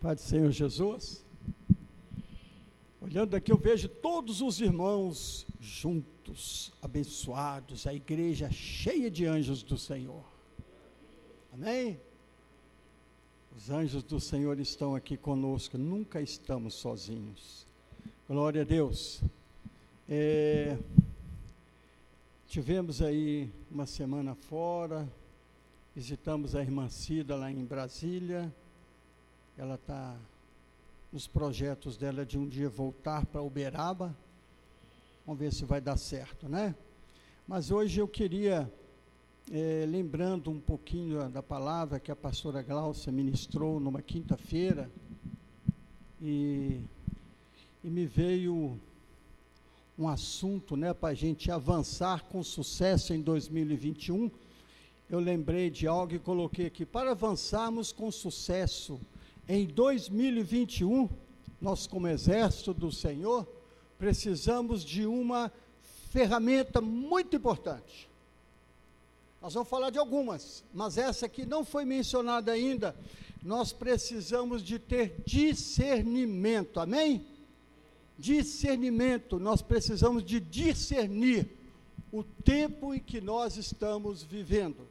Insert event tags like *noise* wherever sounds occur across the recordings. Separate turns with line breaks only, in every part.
Pai do Senhor Jesus. Olhando aqui, eu vejo todos os irmãos juntos, abençoados, a igreja cheia de anjos do Senhor. Amém? Os anjos do Senhor estão aqui conosco, nunca estamos sozinhos. Glória a Deus. É, tivemos aí uma semana fora, visitamos a irmã Cida lá em Brasília. Ela está nos projetos dela de um dia voltar para Uberaba. Vamos ver se vai dar certo, né? Mas hoje eu queria é, lembrando um pouquinho da palavra que a pastora Glaucia ministrou numa quinta-feira, e, e me veio um assunto né, para a gente avançar com sucesso em 2021. Eu lembrei de algo e coloquei aqui: para avançarmos com sucesso em 2021, nós, como exército do Senhor, precisamos de uma ferramenta muito importante nós vamos falar de algumas, mas essa aqui não foi mencionada ainda. Nós precisamos de ter discernimento, amém? Discernimento, nós precisamos de discernir o tempo em que nós estamos vivendo.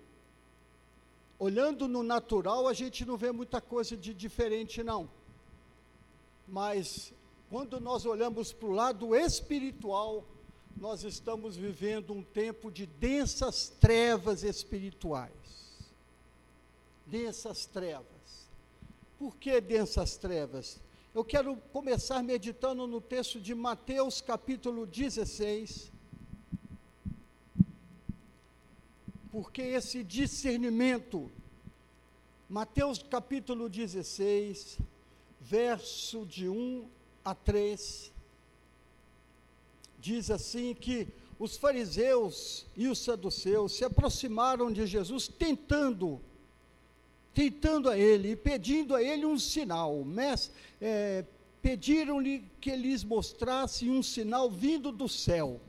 Olhando no natural, a gente não vê muita coisa de diferente, não. Mas quando nós olhamos para o lado espiritual, nós estamos vivendo um tempo de densas trevas espirituais. Densas trevas. Por que densas trevas? Eu quero começar meditando no texto de Mateus capítulo 16. Porque esse discernimento, Mateus capítulo 16, verso de 1 a 3 diz assim que os fariseus e os saduceus se aproximaram de Jesus tentando, tentando a ele e pedindo a ele um sinal. Mas, é, pediram-lhe que lhes mostrasse um sinal vindo do céu.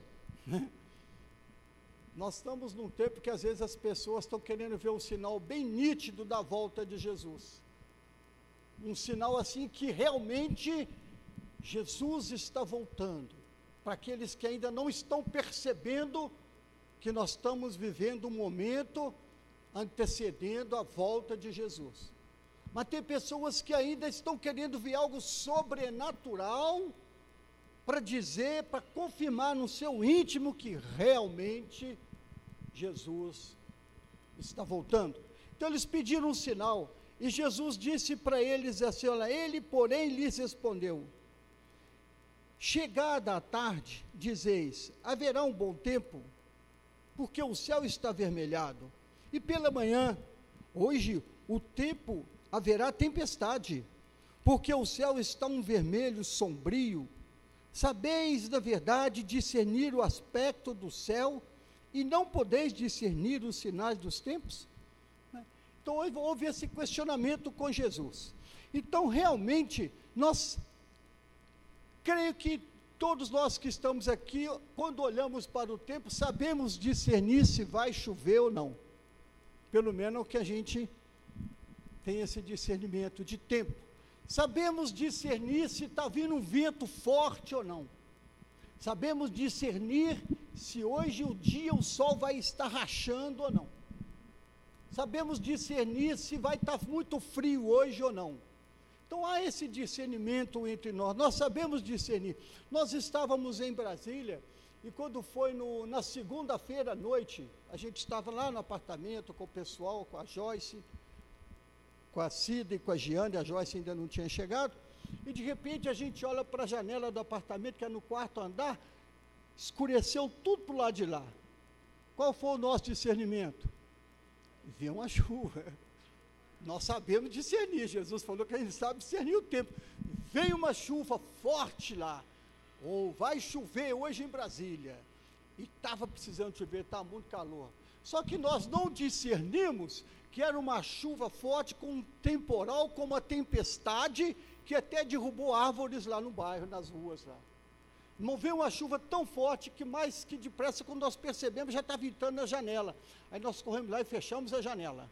Né? Nós estamos num tempo que às vezes as pessoas estão querendo ver um sinal bem nítido da volta de Jesus. Um sinal assim que realmente Jesus está voltando para aqueles que ainda não estão percebendo que nós estamos vivendo um momento antecedendo a volta de Jesus. Mas tem pessoas que ainda estão querendo ver algo sobrenatural para dizer, para confirmar no seu íntimo que realmente Jesus está voltando. Então eles pediram um sinal e Jesus disse para eles assim: olha, ele, porém, lhes respondeu: Chegada a tarde, dizeis: haverá um bom tempo, porque o céu está avermelhado. E pela manhã, hoje, o tempo haverá tempestade, porque o céu está um vermelho sombrio. Sabeis, na verdade, discernir o aspecto do céu e não podeis discernir os sinais dos tempos? Então houve esse questionamento com Jesus. Então, realmente, nós Creio que todos nós que estamos aqui, quando olhamos para o tempo, sabemos discernir se vai chover ou não. Pelo menos que a gente tem esse discernimento de tempo. Sabemos discernir se está vindo um vento forte ou não. Sabemos discernir se hoje o dia o sol vai estar rachando ou não. Sabemos discernir se vai estar muito frio hoje ou não. Então há esse discernimento entre nós, nós sabemos discernir. Nós estávamos em Brasília e quando foi no, na segunda-feira à noite, a gente estava lá no apartamento com o pessoal, com a Joyce, com a Cida e com a Giane, a Joyce ainda não tinha chegado, e de repente a gente olha para a janela do apartamento, que é no quarto andar, escureceu tudo para o lado de lá. Qual foi o nosso discernimento? Viu uma *laughs* chuva. Nós sabemos discernir. Jesus falou que a gente sabe discernir o tempo. Veio uma chuva forte lá, ou vai chover hoje em Brasília, e estava precisando chover, está muito calor. Só que nós não discernimos que era uma chuva forte com um temporal, com uma tempestade, que até derrubou árvores lá no bairro, nas ruas lá. Não veio uma chuva tão forte que mais que depressa, quando nós percebemos, já está ventando na janela. Aí nós corremos lá e fechamos a janela.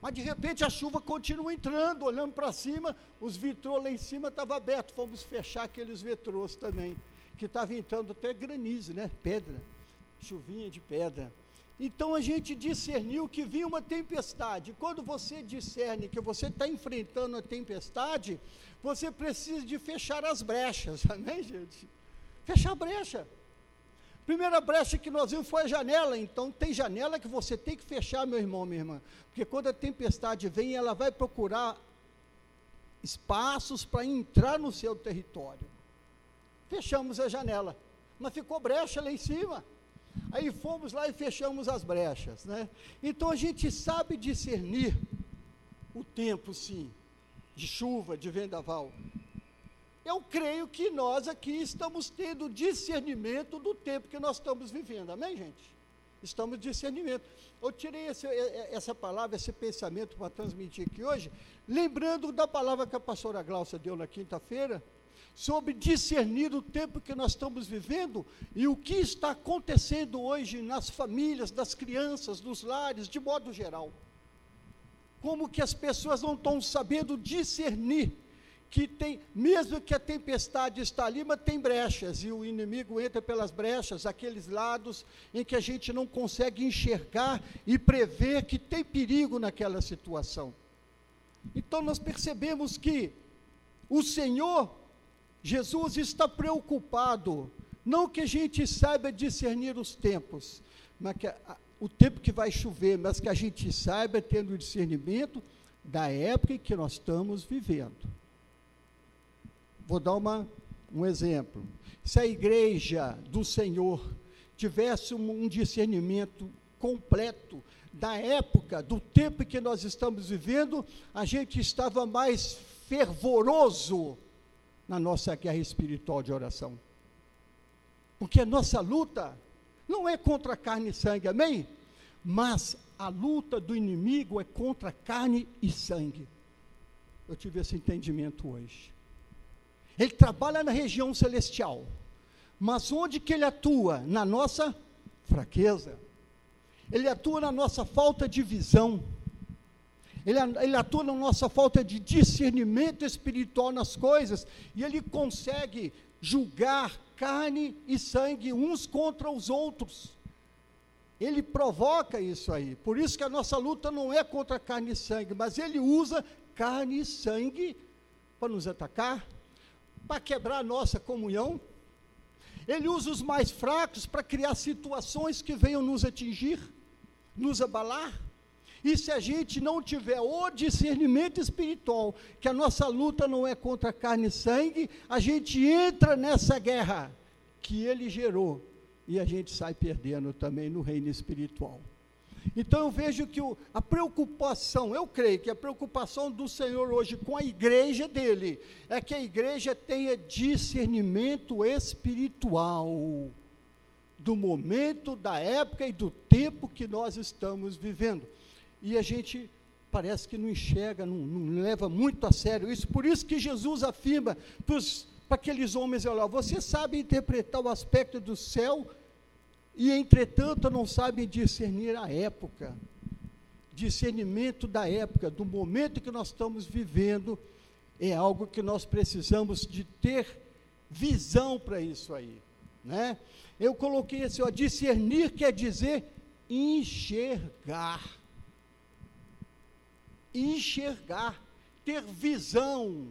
Mas de repente a chuva continua entrando, olhando para cima, os vitrôs lá em cima estavam abertos. Fomos fechar aqueles vitrôs também, que estava entrando até granizo, né? Pedra, chuvinha de pedra. Então a gente discerniu que vinha uma tempestade. Quando você discerne que você está enfrentando a tempestade, você precisa de fechar as brechas, *laughs* amém, gente? Fechar a brecha. Primeira brecha que nós vimos foi a janela, então tem janela que você tem que fechar, meu irmão, minha irmã, porque quando a tempestade vem, ela vai procurar espaços para entrar no seu território. Fechamos a janela, mas ficou brecha lá em cima. Aí fomos lá e fechamos as brechas, né? Então a gente sabe discernir o tempo, sim, de chuva, de vendaval. Eu creio que nós aqui estamos tendo discernimento do tempo que nós estamos vivendo, amém, gente? Estamos discernimento. Eu tirei esse, essa palavra, esse pensamento para transmitir aqui hoje, lembrando da palavra que a pastora Glaucia deu na quinta-feira, sobre discernir o tempo que nós estamos vivendo e o que está acontecendo hoje nas famílias, das crianças, nos lares, de modo geral. Como que as pessoas não estão sabendo discernir que tem, mesmo que a tempestade está ali, mas tem brechas, e o inimigo entra pelas brechas, aqueles lados em que a gente não consegue enxergar e prever que tem perigo naquela situação. Então nós percebemos que o Senhor, Jesus, está preocupado, não que a gente saiba discernir os tempos, mas que a, o tempo que vai chover, mas que a gente saiba, tendo discernimento da época em que nós estamos vivendo. Vou dar uma, um exemplo. Se a igreja do Senhor tivesse um, um discernimento completo da época, do tempo que nós estamos vivendo, a gente estava mais fervoroso na nossa guerra espiritual de oração. Porque a nossa luta não é contra carne e sangue, amém? Mas a luta do inimigo é contra carne e sangue. Eu tive esse entendimento hoje. Ele trabalha na região celestial. Mas onde que ele atua? Na nossa fraqueza. Ele atua na nossa falta de visão. Ele, ele, atua na nossa falta de discernimento espiritual nas coisas. E ele consegue julgar carne e sangue uns contra os outros. Ele provoca isso aí. Por isso que a nossa luta não é contra carne e sangue, mas ele usa carne e sangue para nos atacar, para quebrar a nossa comunhão. Ele usa os mais fracos para criar situações que venham nos atingir, nos abalar. E se a gente não tiver o discernimento espiritual, que a nossa luta não é contra carne e sangue, a gente entra nessa guerra que ele gerou e a gente sai perdendo também no reino espiritual. Então eu vejo que o, a preocupação, eu creio que a preocupação do Senhor hoje com a igreja dele é que a igreja tenha discernimento espiritual do momento, da época e do tempo que nós estamos vivendo. E a gente parece que não enxerga, não, não leva muito a sério isso. Por isso que Jesus afirma para aqueles homens, olha, você sabe interpretar o aspecto do céu e entretanto não sabem discernir a época, discernimento da época, do momento que nós estamos vivendo, é algo que nós precisamos de ter visão para isso aí, né? Eu coloquei assim, ó, discernir quer dizer enxergar, enxergar, ter visão,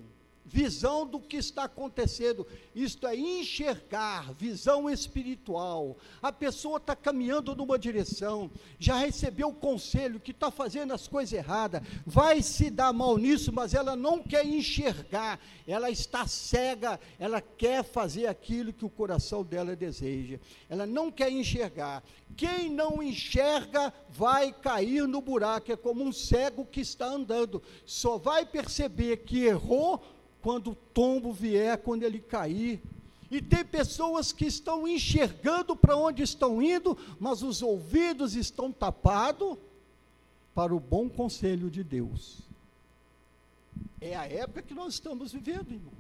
visão do que está acontecendo. Isto é enxergar, visão espiritual. A pessoa está caminhando numa direção, já recebeu o conselho que está fazendo as coisas erradas, vai se dar mal nisso, mas ela não quer enxergar, ela está cega, ela quer fazer aquilo que o coração dela deseja. Ela não quer enxergar. Quem não enxerga vai cair no buraco, é como um cego que está andando, só vai perceber que errou quando o tombo vier, quando ele cair. E tem pessoas que estão enxergando para onde estão indo, mas os ouvidos estão tapados para o bom conselho de Deus. É a época que nós estamos vivendo, irmão.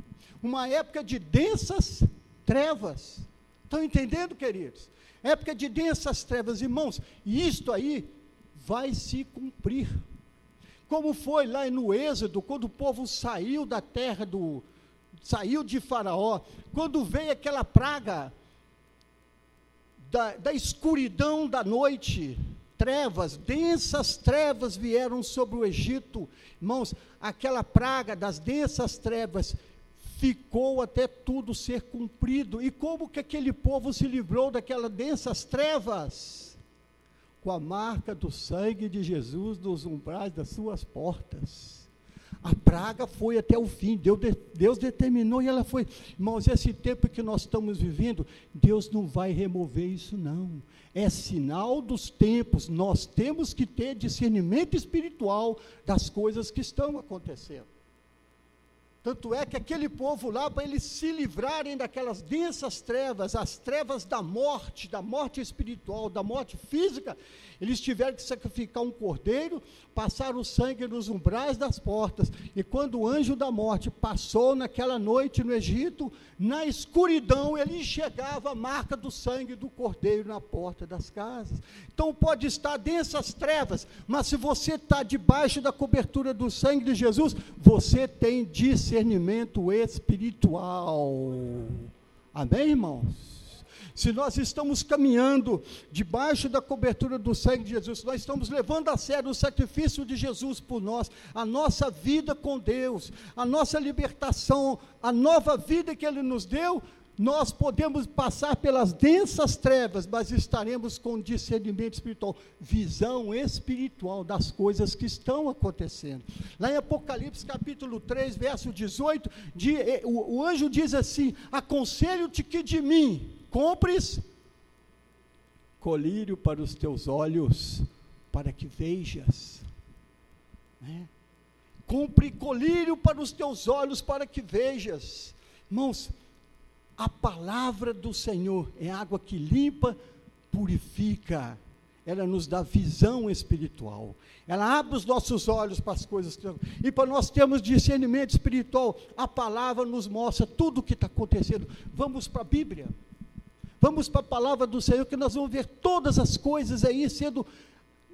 Uma época de densas trevas. Estão entendendo, queridos? Época de densas trevas, irmãos. E isto aí vai se cumprir. Como foi lá no Êxodo, quando o povo saiu da terra do. saiu de Faraó, quando veio aquela praga da, da escuridão da noite, trevas, densas trevas vieram sobre o Egito. Irmãos, aquela praga das densas trevas ficou até tudo ser cumprido. E como que aquele povo se livrou daquelas densas trevas? Com a marca do sangue de Jesus nos umbrais das suas portas. A praga foi até o fim, Deus, Deus determinou e ela foi. Irmãos, esse tempo que nós estamos vivendo, Deus não vai remover isso, não. É sinal dos tempos, nós temos que ter discernimento espiritual das coisas que estão acontecendo. Tanto é que aquele povo lá, para eles se livrarem daquelas densas trevas, as trevas da morte, da morte espiritual, da morte física, eles tiveram que sacrificar um cordeiro, passar o sangue nos umbrais das portas. E quando o anjo da morte passou naquela noite no Egito, na escuridão ele enxergava a marca do sangue do cordeiro na porta das casas. Então pode estar densas trevas, mas se você está debaixo da cobertura do sangue de Jesus, você tem discernimento espiritual. Amém, irmãos? se nós estamos caminhando debaixo da cobertura do sangue de Jesus, se nós estamos levando a sério o sacrifício de Jesus por nós, a nossa vida com Deus, a nossa libertação, a nova vida que Ele nos deu, nós podemos passar pelas densas trevas, mas estaremos com discernimento espiritual, visão espiritual das coisas que estão acontecendo. Lá em Apocalipse capítulo 3, verso 18, de, eh, o, o anjo diz assim: Aconselho-te que de mim, compres colírio para os teus olhos, para que vejas. Né? Compre colírio para os teus olhos, para que vejas. Irmãos, a palavra do Senhor é água que limpa, purifica, ela nos dá visão espiritual, ela abre os nossos olhos para as coisas que e para nós termos discernimento espiritual, a palavra nos mostra tudo o que está acontecendo. Vamos para a Bíblia. Vamos para a palavra do Senhor, que nós vamos ver todas as coisas aí sendo,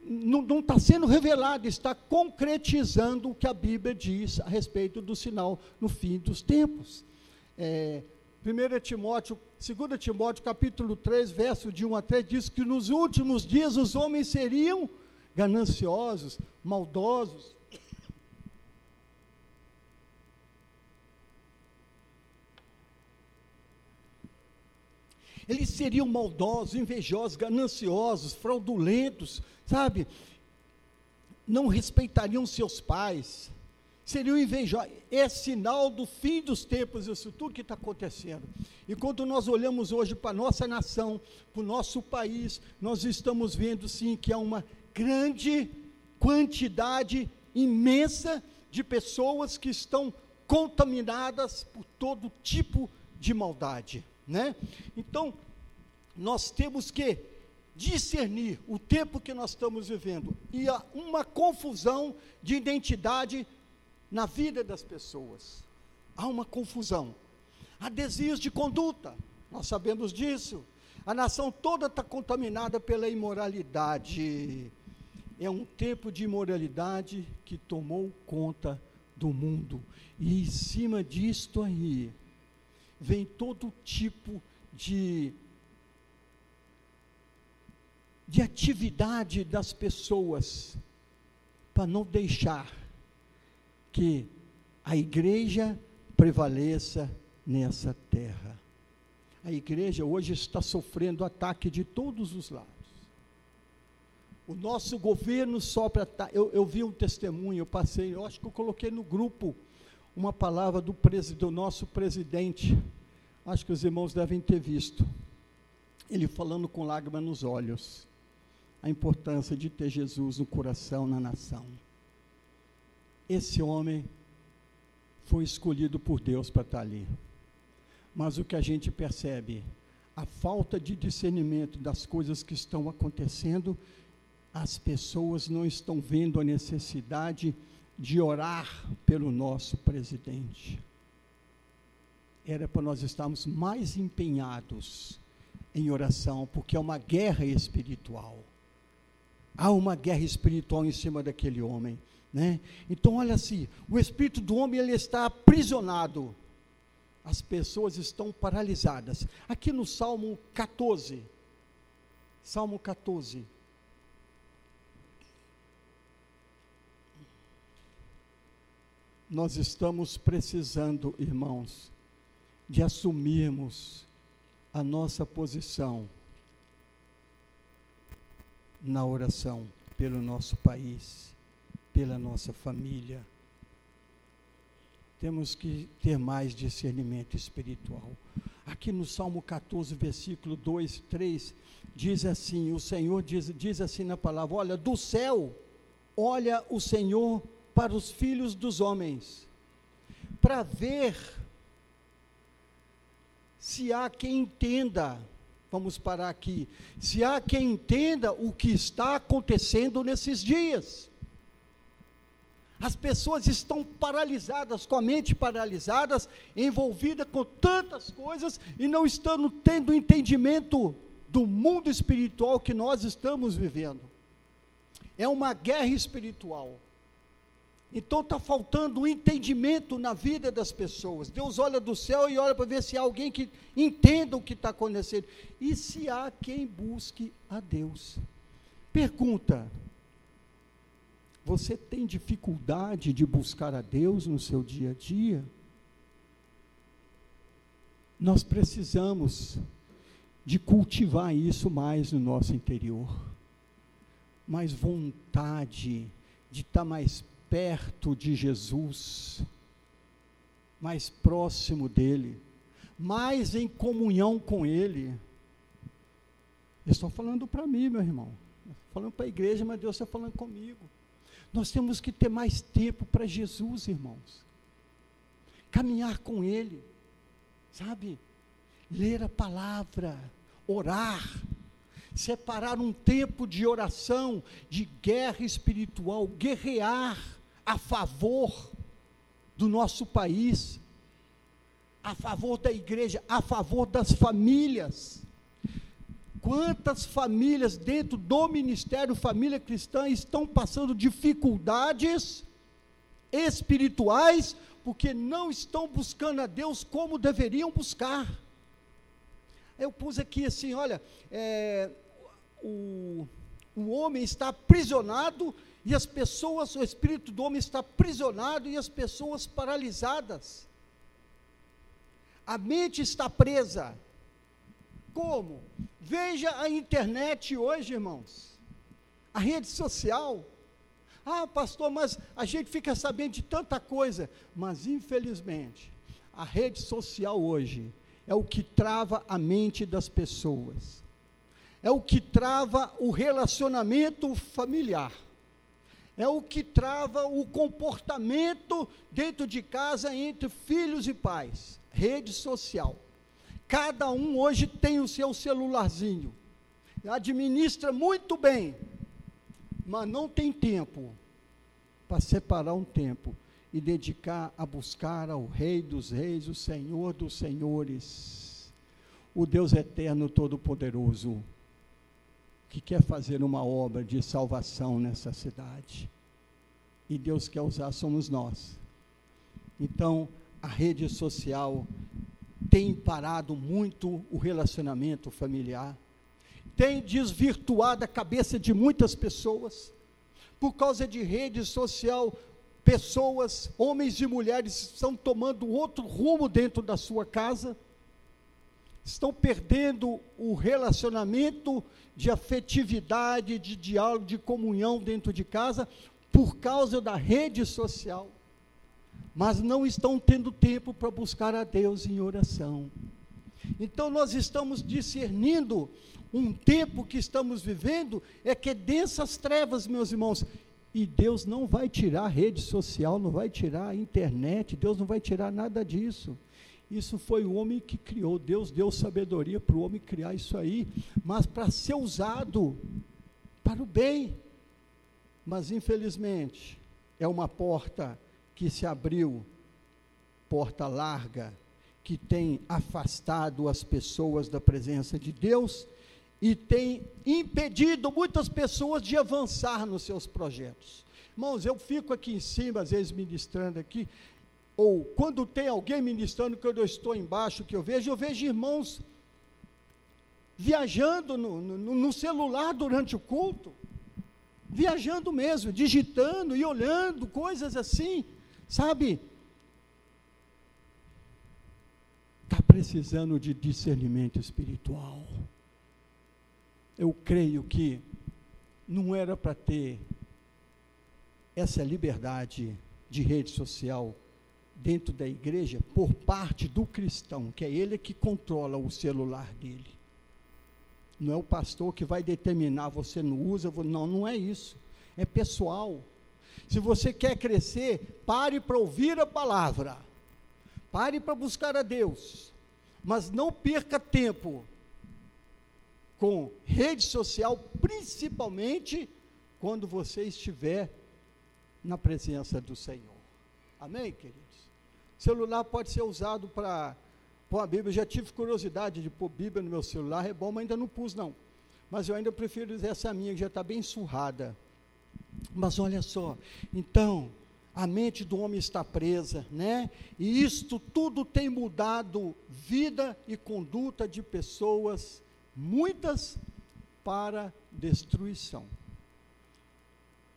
não está sendo revelado, está concretizando o que a Bíblia diz a respeito do sinal no fim dos tempos. É, 1 Timóteo, 2 Timóteo, capítulo 3, verso de 1 a 3, diz que nos últimos dias os homens seriam gananciosos, maldosos, Eles seriam maldosos, invejosos, gananciosos, fraudulentos, sabe? Não respeitariam seus pais, seriam invejosos. É sinal do fim dos tempos, isso tudo que está acontecendo. E quando nós olhamos hoje para a nossa nação, para o nosso país, nós estamos vendo sim que há uma grande quantidade imensa de pessoas que estão contaminadas por todo tipo de maldade né? Então, nós temos que discernir o tempo que nós estamos vivendo e há uma confusão de identidade na vida das pessoas. Há uma confusão. Há desvios de conduta, nós sabemos disso. A nação toda está contaminada pela imoralidade. É um tempo de imoralidade que tomou conta do mundo. E em cima disto aí, vem todo tipo de, de atividade das pessoas para não deixar que a igreja prevaleça nessa terra. A igreja hoje está sofrendo ataque de todos os lados. O nosso governo sofre ataque. Eu, eu vi um testemunho, eu passei, eu acho que eu coloquei no grupo uma palavra do, do nosso presidente. Acho que os irmãos devem ter visto. Ele falando com lágrimas nos olhos. A importância de ter Jesus no coração, na nação. Esse homem foi escolhido por Deus para estar ali. Mas o que a gente percebe, a falta de discernimento das coisas que estão acontecendo, as pessoas não estão vendo a necessidade de orar pelo nosso presidente. Era para nós estarmos mais empenhados em oração, porque é uma guerra espiritual. Há uma guerra espiritual em cima daquele homem. Né? Então, olha assim: o espírito do homem ele está aprisionado, as pessoas estão paralisadas. Aqui no Salmo 14, Salmo 14. Nós estamos precisando, irmãos, de assumirmos a nossa posição na oração pelo nosso país, pela nossa família. Temos que ter mais discernimento espiritual. Aqui no Salmo 14, versículo 2, 3, diz assim: o Senhor diz, diz assim na palavra: Olha, do céu, olha o Senhor para os filhos dos homens, para ver se há quem entenda Vamos parar aqui. Se há quem entenda o que está acontecendo nesses dias. As pessoas estão paralisadas, com a mente paralisadas, envolvidas com tantas coisas e não estão tendo entendimento do mundo espiritual que nós estamos vivendo. É uma guerra espiritual. Então está faltando um entendimento na vida das pessoas. Deus olha do céu e olha para ver se há alguém que entenda o que está acontecendo. E se há quem busque a Deus. Pergunta: você tem dificuldade de buscar a Deus no seu dia a dia? Nós precisamos de cultivar isso mais no nosso interior. Mais vontade de estar mais perto de Jesus, mais próximo dele, mais em comunhão com ele. estou falando para mim, meu irmão. Falando para a igreja, mas Deus está falando comigo. Nós temos que ter mais tempo para Jesus, irmãos. Caminhar com Ele, sabe? Ler a palavra, orar, separar um tempo de oração, de guerra espiritual, guerrear a favor do nosso país, a favor da igreja, a favor das famílias. Quantas famílias dentro do Ministério Família Cristã estão passando dificuldades espirituais porque não estão buscando a Deus como deveriam buscar? Eu pus aqui assim: olha, é, o, o homem está aprisionado e as pessoas, o espírito do homem está aprisionado e as pessoas paralisadas. A mente está presa. Como? Veja a internet hoje, irmãos. A rede social. Ah, pastor, mas a gente fica sabendo de tanta coisa. Mas, infelizmente, a rede social hoje é o que trava a mente das pessoas. É o que trava o relacionamento familiar é o que trava o comportamento dentro de casa entre filhos e pais. Rede social. Cada um hoje tem o seu celularzinho, administra muito bem, mas não tem tempo para separar um tempo e dedicar a buscar ao Rei dos Reis, o Senhor dos Senhores, o Deus eterno todo-poderoso que quer fazer uma obra de salvação nessa cidade. E Deus quer usar somos nós. Então, a rede social tem parado muito o relacionamento familiar, tem desvirtuado a cabeça de muitas pessoas. Por causa de rede social, pessoas, homens e mulheres, estão tomando outro rumo dentro da sua casa, estão perdendo o relacionamento de afetividade, de diálogo, de comunhão dentro de casa, por causa da rede social, mas não estão tendo tempo para buscar a Deus em oração. Então nós estamos discernindo um tempo que estamos vivendo é que é densas trevas, meus irmãos, e Deus não vai tirar a rede social, não vai tirar a internet, Deus não vai tirar nada disso. Isso foi o homem que criou. Deus deu sabedoria para o homem criar isso aí, mas para ser usado para o bem. Mas infelizmente é uma porta que se abriu, porta larga, que tem afastado as pessoas da presença de Deus e tem impedido muitas pessoas de avançar nos seus projetos. Irmãos, eu fico aqui em cima, às vezes ministrando aqui, ou quando tem alguém ministrando, quando eu estou embaixo, que eu vejo, eu vejo irmãos viajando no, no, no celular durante o culto, viajando mesmo, digitando e olhando, coisas assim, sabe? Está precisando de discernimento espiritual. Eu creio que não era para ter essa liberdade de rede social dentro da igreja por parte do cristão, que é ele que controla o celular dele. Não é o pastor que vai determinar, você não usa, não, não é isso. É pessoal. Se você quer crescer, pare para ouvir a palavra. Pare para buscar a Deus. Mas não perca tempo com rede social, principalmente quando você estiver na presença do Senhor. Amém, queridos? Celular pode ser usado para pôr a Bíblia. Eu já tive curiosidade de pôr Bíblia no meu celular, é bom, mas ainda não pus, não. Mas eu ainda prefiro usar essa minha, que já está bem surrada. Mas olha só, então, a mente do homem está presa, né? E isto tudo tem mudado vida e conduta de pessoas, muitas para destruição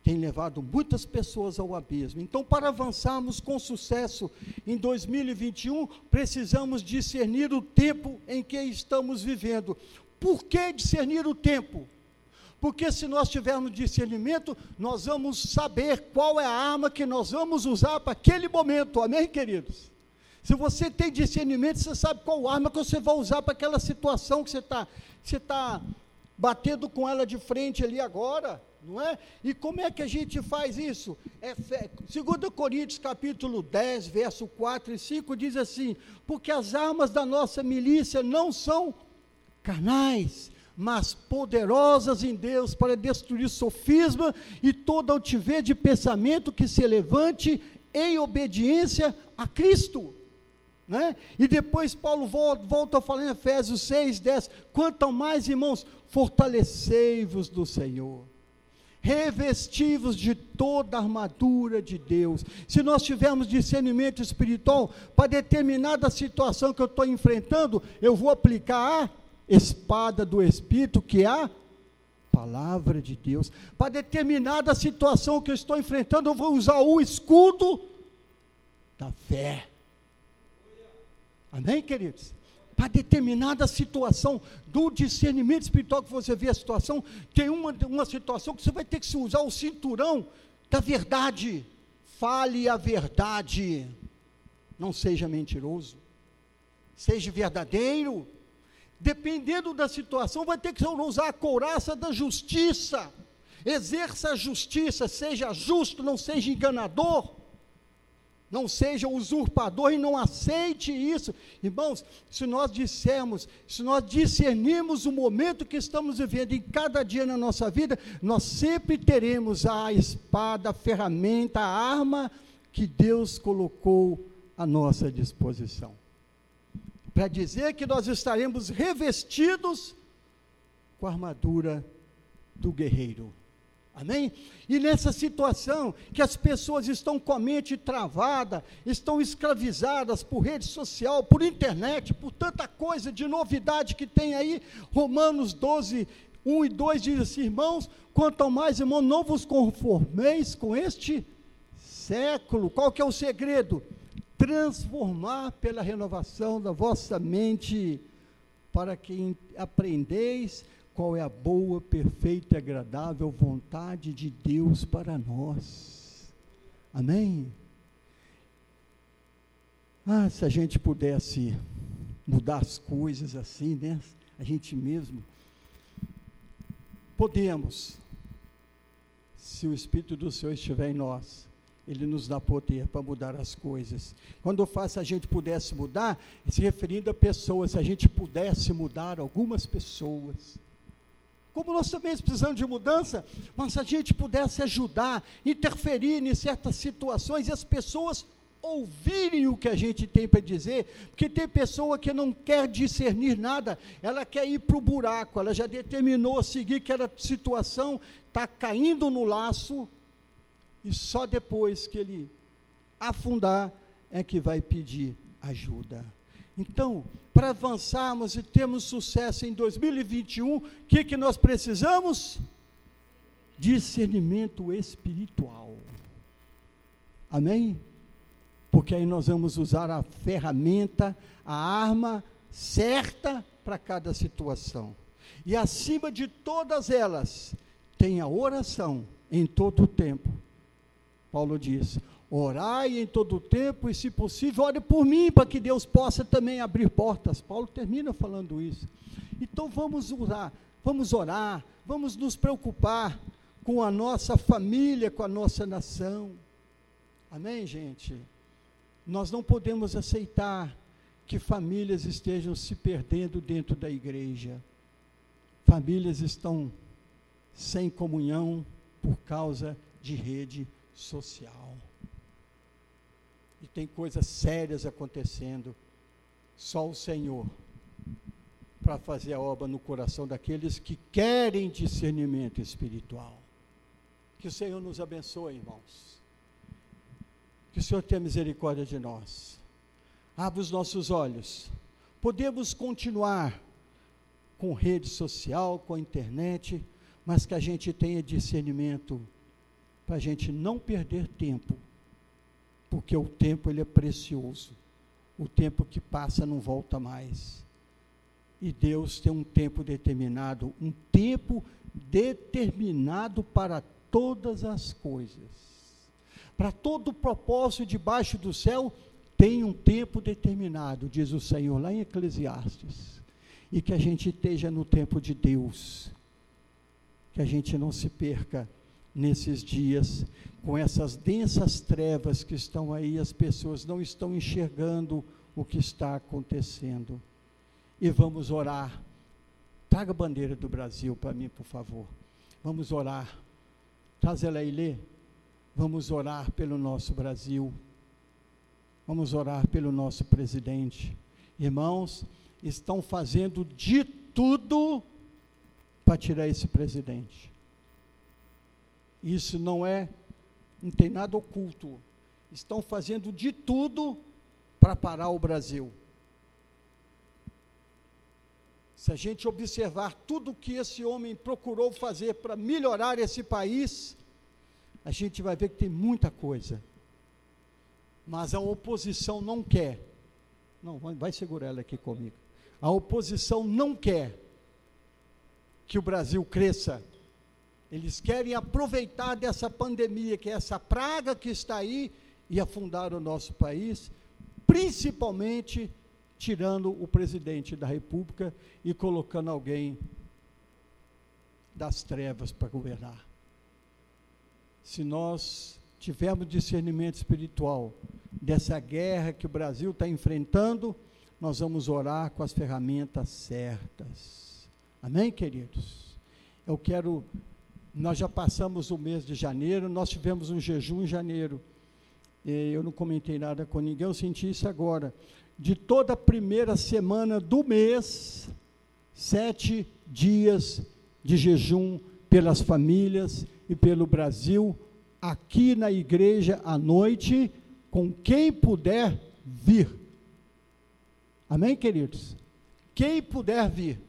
tem levado muitas pessoas ao abismo. Então, para avançarmos com sucesso em 2021, precisamos discernir o tempo em que estamos vivendo. Por que discernir o tempo? Porque se nós tivermos discernimento, nós vamos saber qual é a arma que nós vamos usar para aquele momento. Amém, queridos? Se você tem discernimento, você sabe qual arma que você vai usar para aquela situação que você está você tá batendo com ela de frente ali agora não é? E como é que a gente faz isso? É, 2 Coríntios capítulo 10, verso 4 e 5 diz assim: porque as armas da nossa milícia não são carnais, mas poderosas em Deus para destruir sofisma e toda altivez de pensamento que se levante em obediência a Cristo. Né? E depois Paulo volta, a falar em Efésios 6, 10: quanto mais, irmãos, fortalecei-vos do Senhor revestivos de toda a armadura de Deus. Se nós tivermos discernimento espiritual para determinada situação que eu estou enfrentando, eu vou aplicar a espada do Espírito, que é a palavra de Deus. Para determinada situação que eu estou enfrentando, eu vou usar o escudo da fé. Amém, queridos? para determinada situação, do discernimento espiritual que você vê a situação, tem uma, uma situação que você vai ter que usar o cinturão da verdade. Fale a verdade. Não seja mentiroso. Seja verdadeiro. Dependendo da situação, vai ter que usar a couraça da justiça. Exerça a justiça, seja justo, não seja enganador não seja usurpador e não aceite isso. Irmãos, se nós dissermos, se nós discernirmos o momento que estamos vivendo em cada dia na nossa vida, nós sempre teremos a espada, a ferramenta, a arma que Deus colocou à nossa disposição. Para dizer que nós estaremos revestidos com a armadura do guerreiro. Amém? E nessa situação que as pessoas estão com a mente travada, estão escravizadas por rede social, por internet, por tanta coisa de novidade que tem aí, Romanos 12, 1 e 2 diz assim, irmãos, quanto ao mais, irmão, não vos conformeis com este século. Qual que é o segredo? Transformar pela renovação da vossa mente, para que aprendeis qual é a boa, perfeita e agradável vontade de Deus para nós. Amém? Ah, se a gente pudesse mudar as coisas assim, né? A gente mesmo. Podemos, se o Espírito do Senhor estiver em nós, Ele nos dá poder para mudar as coisas. Quando eu faço, a gente pudesse mudar, se referindo a pessoas, se a gente pudesse mudar algumas pessoas, como nós também precisamos de mudança, mas se a gente pudesse ajudar, interferir em certas situações e as pessoas ouvirem o que a gente tem para dizer, porque tem pessoa que não quer discernir nada, ela quer ir para o buraco, ela já determinou a seguir aquela situação, está caindo no laço, e só depois que ele afundar é que vai pedir ajuda. Então, para avançarmos e termos sucesso em 2021, o que, que nós precisamos? Discernimento espiritual. Amém? Porque aí nós vamos usar a ferramenta, a arma certa para cada situação. E acima de todas elas, tem a oração em todo o tempo. Paulo diz: Orai em todo o tempo e, se possível, ore por mim, para que Deus possa também abrir portas. Paulo termina falando isso. Então vamos orar, vamos orar, vamos nos preocupar com a nossa família, com a nossa nação. Amém, gente? Nós não podemos aceitar que famílias estejam se perdendo dentro da igreja. Famílias estão sem comunhão por causa de rede social. E tem coisas sérias acontecendo. Só o Senhor para fazer a obra no coração daqueles que querem discernimento espiritual. Que o Senhor nos abençoe, irmãos. Que o Senhor tenha misericórdia de nós. Abra os nossos olhos. Podemos continuar com rede social, com a internet, mas que a gente tenha discernimento para a gente não perder tempo porque o tempo ele é precioso. O tempo que passa não volta mais. E Deus tem um tempo determinado, um tempo determinado para todas as coisas. Para todo propósito debaixo do céu tem um tempo determinado, diz o Senhor lá em Eclesiastes. E que a gente esteja no tempo de Deus. Que a gente não se perca nesses dias, com essas densas trevas que estão aí, as pessoas não estão enxergando o que está acontecendo. E vamos orar. Traga a bandeira do Brasil para mim, por favor. Vamos orar. Traz ela aí, lê. Vamos orar pelo nosso Brasil. Vamos orar pelo nosso presidente. Irmãos, estão fazendo de tudo para tirar esse presidente. Isso não é, não tem nada oculto. Estão fazendo de tudo para parar o Brasil. Se a gente observar tudo que esse homem procurou fazer para melhorar esse país, a gente vai ver que tem muita coisa. Mas a oposição não quer. Não, vai segurar ela aqui comigo. A oposição não quer que o Brasil cresça eles querem aproveitar dessa pandemia, que é essa praga que está aí, e afundar o nosso país, principalmente tirando o presidente da República e colocando alguém das trevas para governar. Se nós tivermos discernimento espiritual dessa guerra que o Brasil está enfrentando, nós vamos orar com as ferramentas certas. Amém, queridos? Eu quero nós já passamos o mês de janeiro, nós tivemos um jejum em janeiro. Eu não comentei nada com ninguém, eu senti isso agora. De toda a primeira semana do mês, sete dias de jejum pelas famílias e pelo Brasil, aqui na igreja à noite, com quem puder vir. Amém, queridos? Quem puder vir.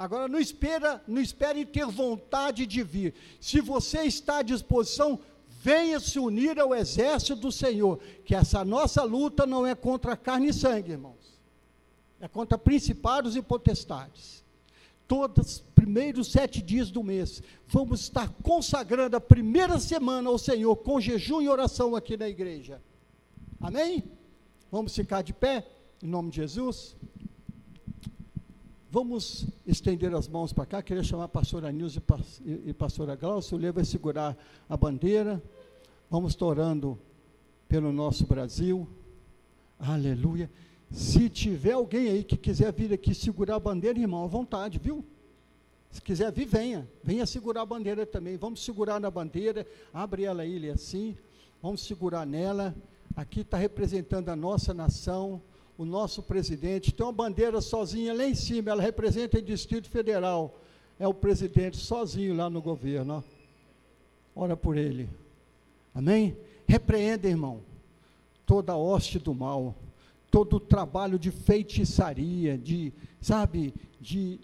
Agora não espera, não espere ter vontade de vir. Se você está à disposição, venha se unir ao exército do Senhor, que essa nossa luta não é contra carne e sangue, irmãos. É contra principados e potestades. Todos os primeiros sete dias do mês, vamos estar consagrando a primeira semana ao Senhor com jejum e oração aqui na igreja. Amém? Vamos ficar de pé, em nome de Jesus. Vamos estender as mãos para cá. Queria chamar a pastora Nilce e, a pastora Glaucia. O Lê vai segurar a bandeira. Vamos orando pelo nosso Brasil. Aleluia. Se tiver alguém aí que quiser vir aqui segurar a bandeira, irmão, à vontade, viu? Se quiser vir, venha. Venha segurar a bandeira também. Vamos segurar na bandeira. Abre ela aí, assim. Vamos segurar nela. Aqui está representando a nossa nação o nosso presidente tem uma bandeira sozinha lá em cima, ela representa o Distrito Federal. É o presidente sozinho lá no governo. Ó. Ora por ele. Amém? Repreenda, irmão, toda a hoste do mal, todo o trabalho de feitiçaria, de, sabe, de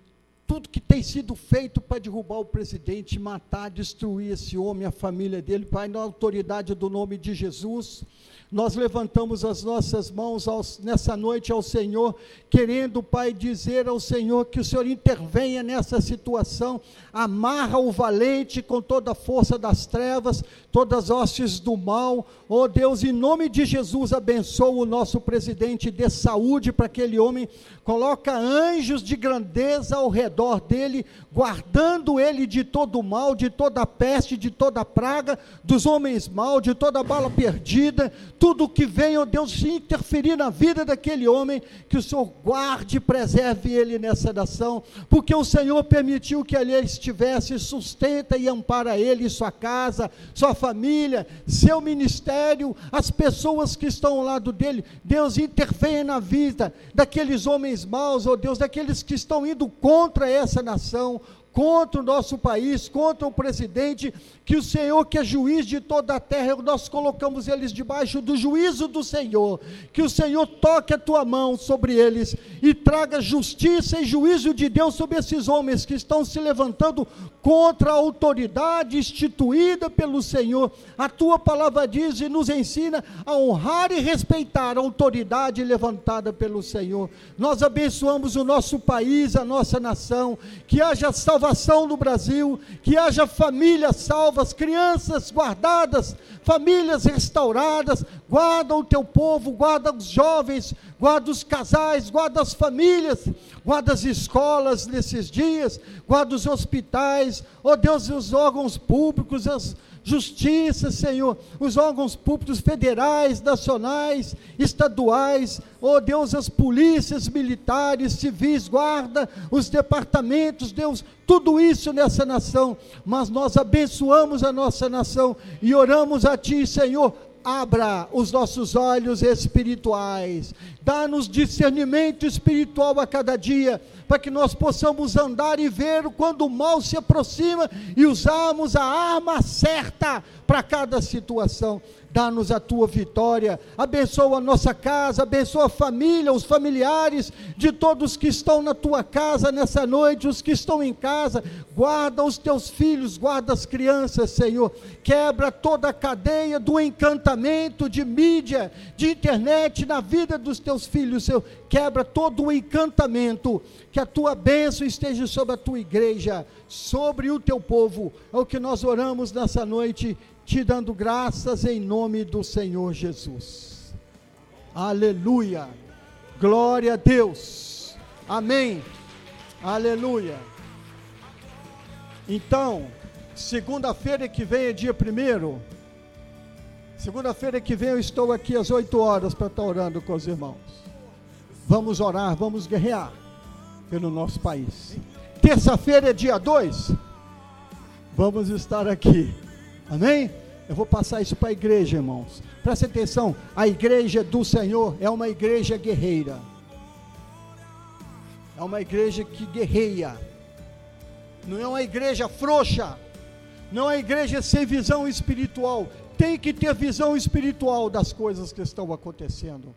tudo que tem sido feito para derrubar o presidente, matar, destruir esse homem, a família dele, Pai, na autoridade do nome de Jesus nós levantamos as nossas mãos aos, nessa noite ao Senhor, querendo, Pai, dizer ao Senhor que o Senhor intervenha nessa situação, amarra o valente com toda a força das trevas, todas as hostes do mal. Oh Deus, em nome de Jesus, abençoa o nosso presidente, dê saúde para aquele homem, coloca anjos de grandeza ao redor dele, guardando ele de todo mal, de toda peste, de toda praga, dos homens mal, de toda bala perdida tudo que vem, ó oh Deus, interferir na vida daquele homem, que o Senhor guarde e preserve ele nessa nação, porque o Senhor permitiu que ali estivesse, sustenta e ampara ele, sua casa, sua família, seu ministério, as pessoas que estão ao lado dele. Deus intervenha na vida daqueles homens maus, ó oh Deus, daqueles que estão indo contra essa nação, contra o nosso país, contra o presidente, que o Senhor, que é juiz de toda a terra, nós colocamos eles debaixo do juízo do Senhor, que o Senhor toque a tua mão sobre eles e traga justiça e juízo de Deus sobre esses homens que estão se levantando contra a autoridade instituída pelo Senhor. A tua palavra diz e nos ensina a honrar e respeitar a autoridade levantada pelo Senhor. Nós abençoamos o nosso país, a nossa nação, que haja salvação no Brasil, que haja família salva salvas, crianças guardadas, famílias restauradas, guarda o teu povo, guarda os jovens, guarda os casais, guarda as famílias, guarda as escolas nesses dias, guarda os hospitais, ó oh Deus, os órgãos públicos, as justiça, Senhor, os órgãos públicos federais, nacionais, estaduais, ó oh Deus, as polícias militares, civis, guarda, os departamentos, Deus, tudo isso nessa nação, mas nós abençoamos a nossa nação e oramos a Ti, Senhor, abra os nossos olhos espirituais, dá-nos discernimento espiritual a cada dia, para que nós possamos andar e ver quando o mal se aproxima e usarmos a arma certa para cada situação dá-nos a tua vitória, abençoa a nossa casa, abençoa a família, os familiares de todos que estão na tua casa nessa noite, os que estão em casa, guarda os teus filhos, guarda as crianças, Senhor, quebra toda a cadeia do encantamento de mídia, de internet na vida dos teus filhos, Senhor, quebra todo o encantamento, que a tua bênção esteja sobre a tua igreja, sobre o teu povo, é o que nós oramos nessa noite te dando graças em nome do Senhor Jesus. Aleluia. Glória a Deus. Amém. Aleluia. Então, segunda-feira que vem é dia primeiro. Segunda-feira que vem eu estou aqui às 8 horas para estar orando com os irmãos. Vamos orar, vamos guerrear pelo nosso país. Terça-feira é dia 2. Vamos estar aqui Amém? Eu vou passar isso para a igreja, irmãos. Presta atenção: a igreja do Senhor é uma igreja guerreira. É uma igreja que guerreia. Não é uma igreja frouxa. Não é uma igreja sem visão espiritual. Tem que ter visão espiritual das coisas que estão acontecendo.